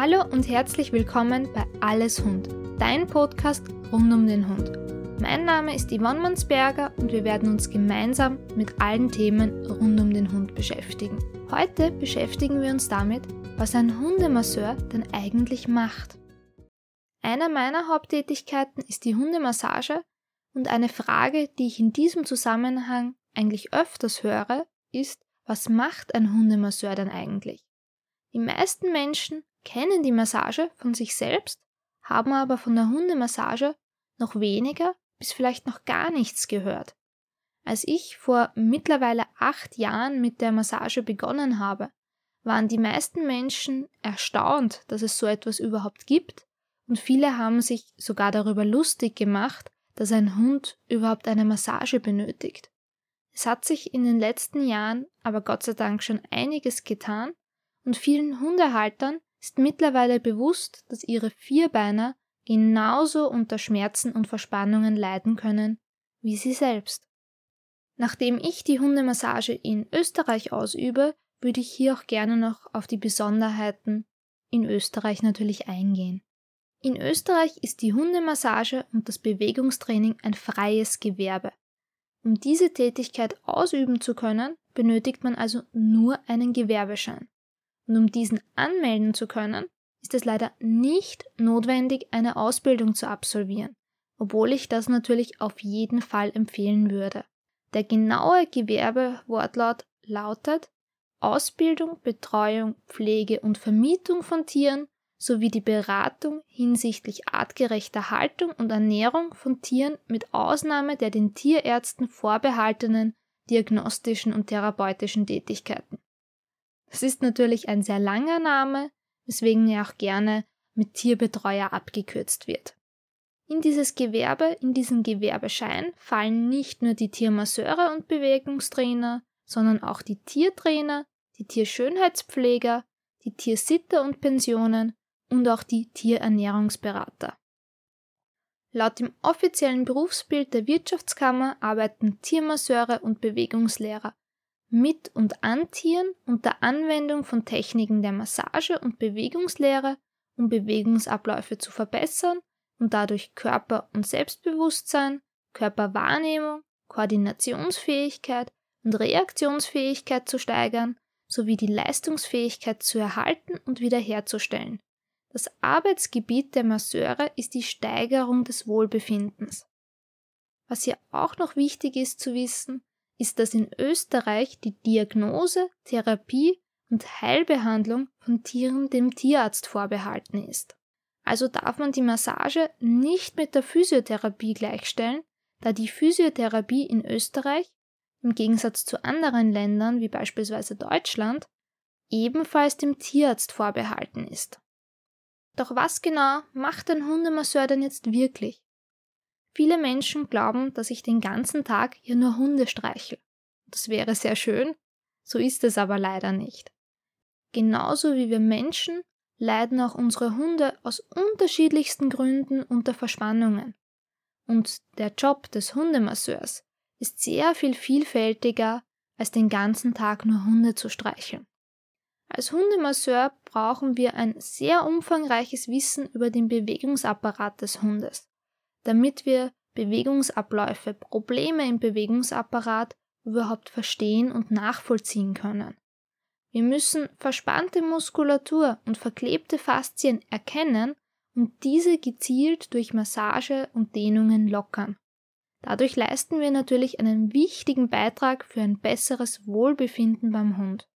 Hallo und herzlich willkommen bei Alles Hund, dein Podcast rund um den Hund. Mein Name ist Yvonne Mansberger und wir werden uns gemeinsam mit allen Themen rund um den Hund beschäftigen. Heute beschäftigen wir uns damit, was ein Hundemasseur denn eigentlich macht. Eine meiner Haupttätigkeiten ist die Hundemassage und eine Frage, die ich in diesem Zusammenhang eigentlich öfters höre, ist, was macht ein Hundemasseur denn eigentlich? Die meisten Menschen kennen die Massage von sich selbst, haben aber von der Hundemassage noch weniger bis vielleicht noch gar nichts gehört. Als ich vor mittlerweile acht Jahren mit der Massage begonnen habe, waren die meisten Menschen erstaunt, dass es so etwas überhaupt gibt, und viele haben sich sogar darüber lustig gemacht, dass ein Hund überhaupt eine Massage benötigt. Es hat sich in den letzten Jahren aber Gott sei Dank schon einiges getan und vielen Hundehaltern ist mittlerweile bewusst, dass ihre Vierbeiner genauso unter Schmerzen und Verspannungen leiden können wie sie selbst. Nachdem ich die Hundemassage in Österreich ausübe, würde ich hier auch gerne noch auf die Besonderheiten in Österreich natürlich eingehen. In Österreich ist die Hundemassage und das Bewegungstraining ein freies Gewerbe. Um diese Tätigkeit ausüben zu können, benötigt man also nur einen Gewerbeschein. Und um diesen anmelden zu können, ist es leider nicht notwendig, eine Ausbildung zu absolvieren, obwohl ich das natürlich auf jeden Fall empfehlen würde. Der genaue Gewerbewortlaut lautet Ausbildung, Betreuung, Pflege und Vermietung von Tieren sowie die Beratung hinsichtlich artgerechter Haltung und Ernährung von Tieren mit Ausnahme der den Tierärzten vorbehaltenen diagnostischen und therapeutischen Tätigkeiten. Das ist natürlich ein sehr langer Name, weswegen er auch gerne mit Tierbetreuer abgekürzt wird. In dieses Gewerbe, in diesen Gewerbeschein fallen nicht nur die Tiermasseure und Bewegungstrainer, sondern auch die Tiertrainer, die Tierschönheitspfleger, die Tiersitter und Pensionen und auch die Tierernährungsberater. Laut dem offiziellen Berufsbild der Wirtschaftskammer arbeiten Tiermasseure und Bewegungslehrer mit und an Tieren unter Anwendung von Techniken der Massage und Bewegungslehre, um Bewegungsabläufe zu verbessern und dadurch Körper- und Selbstbewusstsein, Körperwahrnehmung, Koordinationsfähigkeit und Reaktionsfähigkeit zu steigern sowie die Leistungsfähigkeit zu erhalten und wiederherzustellen. Das Arbeitsgebiet der Masseure ist die Steigerung des Wohlbefindens. Was hier auch noch wichtig ist zu wissen, ist, dass in Österreich die Diagnose, Therapie und Heilbehandlung von Tieren dem Tierarzt vorbehalten ist. Also darf man die Massage nicht mit der Physiotherapie gleichstellen, da die Physiotherapie in Österreich, im Gegensatz zu anderen Ländern wie beispielsweise Deutschland, ebenfalls dem Tierarzt vorbehalten ist. Doch was genau macht ein Hundemasseur denn jetzt wirklich? Viele Menschen glauben, dass ich den ganzen Tag ja nur Hunde streichel. Das wäre sehr schön, so ist es aber leider nicht. Genauso wie wir Menschen leiden auch unsere Hunde aus unterschiedlichsten Gründen unter Verspannungen. Und der Job des Hundemasseurs ist sehr viel vielfältiger, als den ganzen Tag nur Hunde zu streicheln. Als Hundemasseur brauchen wir ein sehr umfangreiches Wissen über den Bewegungsapparat des Hundes damit wir Bewegungsabläufe, Probleme im Bewegungsapparat überhaupt verstehen und nachvollziehen können. Wir müssen verspannte Muskulatur und verklebte Faszien erkennen und diese gezielt durch Massage und Dehnungen lockern. Dadurch leisten wir natürlich einen wichtigen Beitrag für ein besseres Wohlbefinden beim Hund.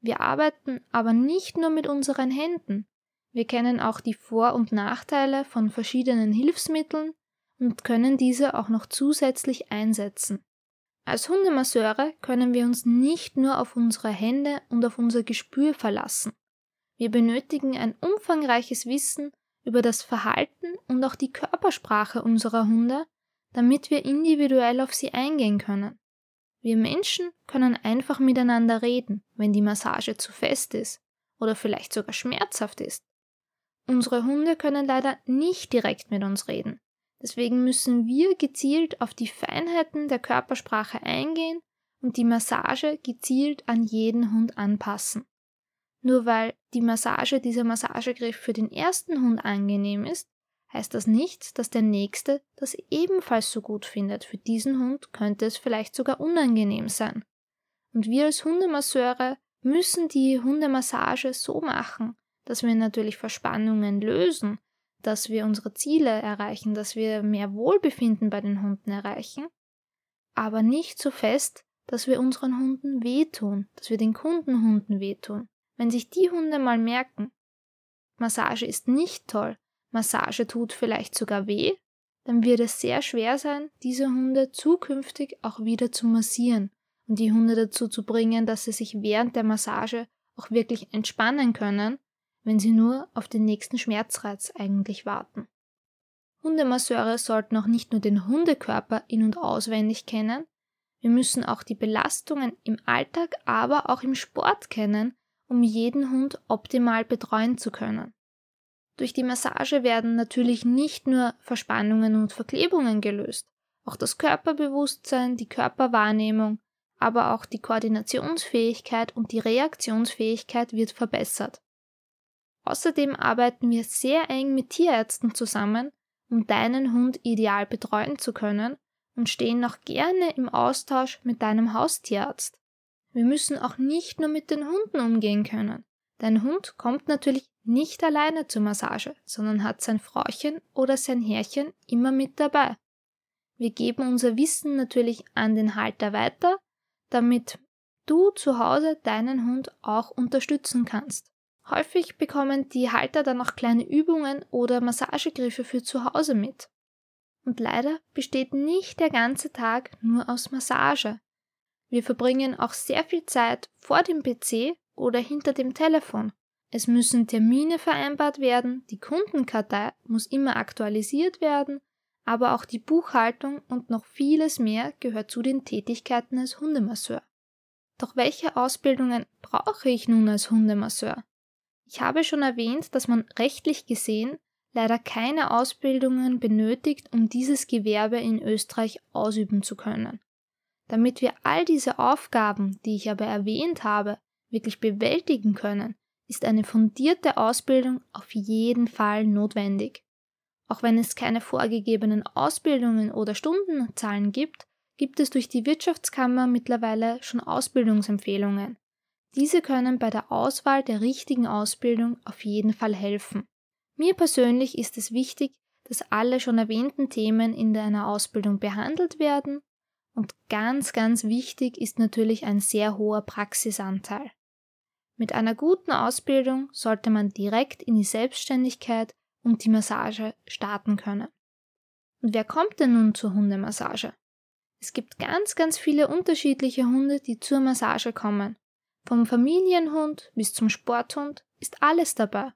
Wir arbeiten aber nicht nur mit unseren Händen. Wir kennen auch die Vor- und Nachteile von verschiedenen Hilfsmitteln und können diese auch noch zusätzlich einsetzen. Als Hundemasseure können wir uns nicht nur auf unsere Hände und auf unser Gespür verlassen. Wir benötigen ein umfangreiches Wissen über das Verhalten und auch die Körpersprache unserer Hunde, damit wir individuell auf sie eingehen können. Wir Menschen können einfach miteinander reden, wenn die Massage zu fest ist oder vielleicht sogar schmerzhaft ist. Unsere Hunde können leider nicht direkt mit uns reden. Deswegen müssen wir gezielt auf die Feinheiten der Körpersprache eingehen und die Massage gezielt an jeden Hund anpassen. Nur weil die Massage, dieser Massagegriff für den ersten Hund angenehm ist, heißt das nicht, dass der nächste das ebenfalls so gut findet. Für diesen Hund könnte es vielleicht sogar unangenehm sein. Und wir als Hundemasseure müssen die Hundemassage so machen, dass wir natürlich Verspannungen lösen, dass wir unsere Ziele erreichen, dass wir mehr Wohlbefinden bei den Hunden erreichen, aber nicht so fest, dass wir unseren Hunden wehtun, dass wir den Kundenhunden wehtun. Wenn sich die Hunde mal merken, Massage ist nicht toll, Massage tut vielleicht sogar weh, dann wird es sehr schwer sein, diese Hunde zukünftig auch wieder zu massieren und die Hunde dazu zu bringen, dass sie sich während der Massage auch wirklich entspannen können, wenn sie nur auf den nächsten Schmerzreiz eigentlich warten. Hundemasseure sollten auch nicht nur den Hundekörper in und auswendig kennen, wir müssen auch die Belastungen im Alltag, aber auch im Sport kennen, um jeden Hund optimal betreuen zu können. Durch die Massage werden natürlich nicht nur Verspannungen und Verklebungen gelöst, auch das Körperbewusstsein, die Körperwahrnehmung, aber auch die Koordinationsfähigkeit und die Reaktionsfähigkeit wird verbessert. Außerdem arbeiten wir sehr eng mit Tierärzten zusammen, um deinen Hund ideal betreuen zu können und stehen noch gerne im Austausch mit deinem Haustierarzt. Wir müssen auch nicht nur mit den Hunden umgehen können. Dein Hund kommt natürlich nicht alleine zur Massage, sondern hat sein Frauchen oder sein Herrchen immer mit dabei. Wir geben unser Wissen natürlich an den Halter weiter, damit du zu Hause deinen Hund auch unterstützen kannst. Häufig bekommen die Halter dann auch kleine Übungen oder Massagegriffe für zu Hause mit. Und leider besteht nicht der ganze Tag nur aus Massage. Wir verbringen auch sehr viel Zeit vor dem PC oder hinter dem Telefon. Es müssen Termine vereinbart werden, die Kundenkartei muss immer aktualisiert werden, aber auch die Buchhaltung und noch vieles mehr gehört zu den Tätigkeiten als Hundemasseur. Doch welche Ausbildungen brauche ich nun als Hundemasseur? Ich habe schon erwähnt, dass man rechtlich gesehen leider keine Ausbildungen benötigt, um dieses Gewerbe in Österreich ausüben zu können. Damit wir all diese Aufgaben, die ich aber erwähnt habe, wirklich bewältigen können, ist eine fundierte Ausbildung auf jeden Fall notwendig. Auch wenn es keine vorgegebenen Ausbildungen oder Stundenzahlen gibt, gibt es durch die Wirtschaftskammer mittlerweile schon Ausbildungsempfehlungen. Diese können bei der Auswahl der richtigen Ausbildung auf jeden Fall helfen. Mir persönlich ist es wichtig, dass alle schon erwähnten Themen in einer Ausbildung behandelt werden und ganz, ganz wichtig ist natürlich ein sehr hoher Praxisanteil. Mit einer guten Ausbildung sollte man direkt in die Selbstständigkeit und die Massage starten können. Und wer kommt denn nun zur Hundemassage? Es gibt ganz, ganz viele unterschiedliche Hunde, die zur Massage kommen. Vom Familienhund bis zum Sporthund ist alles dabei.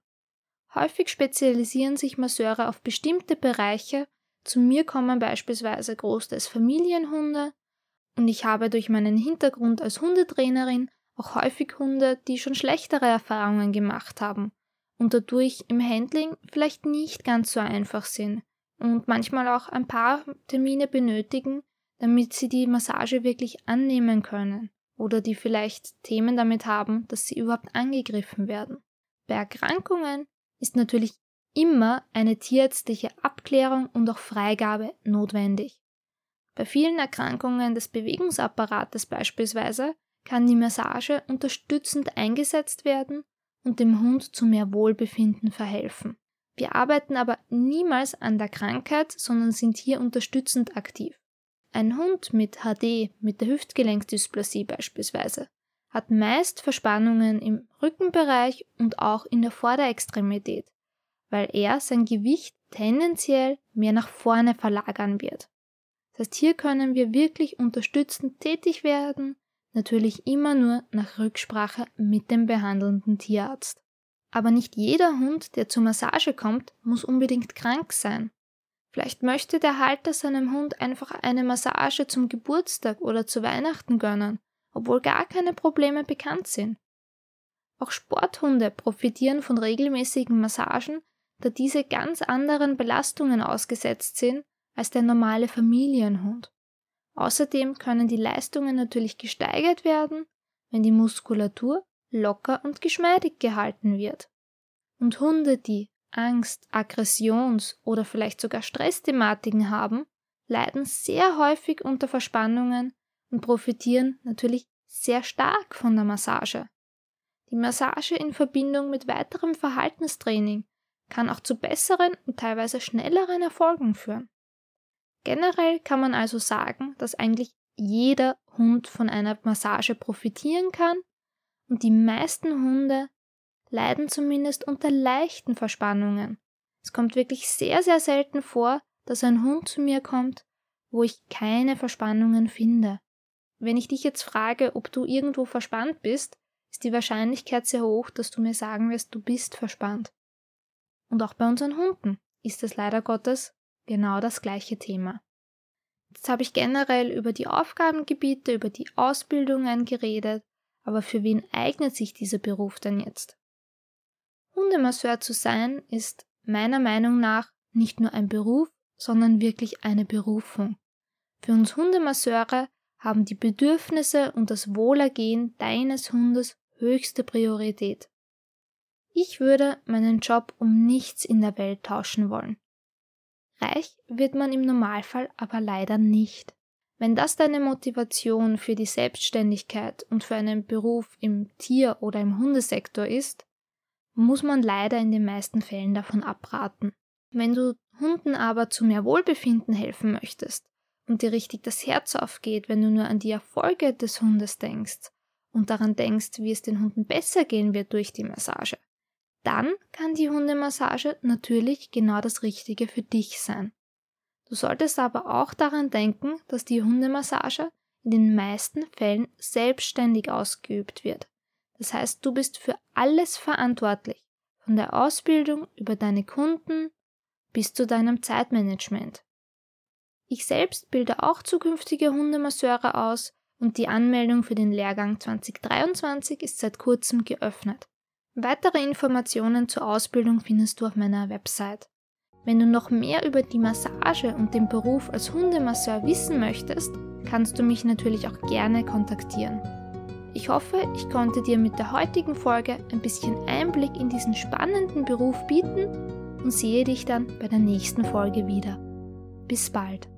Häufig spezialisieren sich Masseure auf bestimmte Bereiche. Zu mir kommen beispielsweise großteils Familienhunde und ich habe durch meinen Hintergrund als Hundetrainerin auch häufig Hunde, die schon schlechtere Erfahrungen gemacht haben und dadurch im Handling vielleicht nicht ganz so einfach sind und manchmal auch ein paar Termine benötigen, damit sie die Massage wirklich annehmen können oder die vielleicht Themen damit haben, dass sie überhaupt angegriffen werden. Bei Erkrankungen ist natürlich immer eine tierärztliche Abklärung und auch Freigabe notwendig. Bei vielen Erkrankungen des Bewegungsapparates beispielsweise kann die Massage unterstützend eingesetzt werden und dem Hund zu mehr Wohlbefinden verhelfen. Wir arbeiten aber niemals an der Krankheit, sondern sind hier unterstützend aktiv. Ein Hund mit HD, mit der Hüftgelenksdysplasie beispielsweise, hat meist Verspannungen im Rückenbereich und auch in der Vorderextremität, weil er sein Gewicht tendenziell mehr nach vorne verlagern wird. Das heißt, hier können wir wirklich unterstützend tätig werden, natürlich immer nur nach Rücksprache mit dem behandelnden Tierarzt. Aber nicht jeder Hund, der zur Massage kommt, muss unbedingt krank sein. Vielleicht möchte der Halter seinem Hund einfach eine Massage zum Geburtstag oder zu Weihnachten gönnen obwohl gar keine Probleme bekannt sind. Auch Sporthunde profitieren von regelmäßigen Massagen, da diese ganz anderen Belastungen ausgesetzt sind als der normale Familienhund. Außerdem können die Leistungen natürlich gesteigert werden, wenn die Muskulatur locker und geschmeidig gehalten wird. Und Hunde, die Angst, Aggressions- oder vielleicht sogar Stressthematiken haben, leiden sehr häufig unter Verspannungen und profitieren natürlich sehr stark von der Massage. Die Massage in Verbindung mit weiterem Verhaltenstraining kann auch zu besseren und teilweise schnelleren Erfolgen führen. Generell kann man also sagen, dass eigentlich jeder Hund von einer Massage profitieren kann und die meisten Hunde leiden zumindest unter leichten Verspannungen. Es kommt wirklich sehr, sehr selten vor, dass ein Hund zu mir kommt, wo ich keine Verspannungen finde. Wenn ich dich jetzt frage, ob du irgendwo verspannt bist, ist die Wahrscheinlichkeit sehr hoch, dass du mir sagen wirst, du bist verspannt. Und auch bei unseren Hunden ist es leider Gottes genau das gleiche Thema. Jetzt habe ich generell über die Aufgabengebiete, über die Ausbildungen geredet, aber für wen eignet sich dieser Beruf denn jetzt? Hundemasseur zu sein ist meiner Meinung nach nicht nur ein Beruf, sondern wirklich eine Berufung. Für uns Hundemasseure haben die Bedürfnisse und das Wohlergehen deines Hundes höchste Priorität. Ich würde meinen Job um nichts in der Welt tauschen wollen. Reich wird man im Normalfall aber leider nicht. Wenn das deine Motivation für die Selbstständigkeit und für einen Beruf im Tier- oder im Hundesektor ist, muss man leider in den meisten Fällen davon abraten. Wenn du Hunden aber zu mehr Wohlbefinden helfen möchtest und dir richtig das Herz aufgeht, wenn du nur an die Erfolge des Hundes denkst und daran denkst, wie es den Hunden besser gehen wird durch die Massage, dann kann die Hundemassage natürlich genau das Richtige für dich sein. Du solltest aber auch daran denken, dass die Hundemassage in den meisten Fällen selbstständig ausgeübt wird. Das heißt, du bist für alles verantwortlich, von der Ausbildung über deine Kunden bis zu deinem Zeitmanagement. Ich selbst bilde auch zukünftige Hundemasseure aus und die Anmeldung für den Lehrgang 2023 ist seit kurzem geöffnet. Weitere Informationen zur Ausbildung findest du auf meiner Website. Wenn du noch mehr über die Massage und den Beruf als Hundemasseur wissen möchtest, kannst du mich natürlich auch gerne kontaktieren. Ich hoffe, ich konnte dir mit der heutigen Folge ein bisschen Einblick in diesen spannenden Beruf bieten und sehe dich dann bei der nächsten Folge wieder. Bis bald.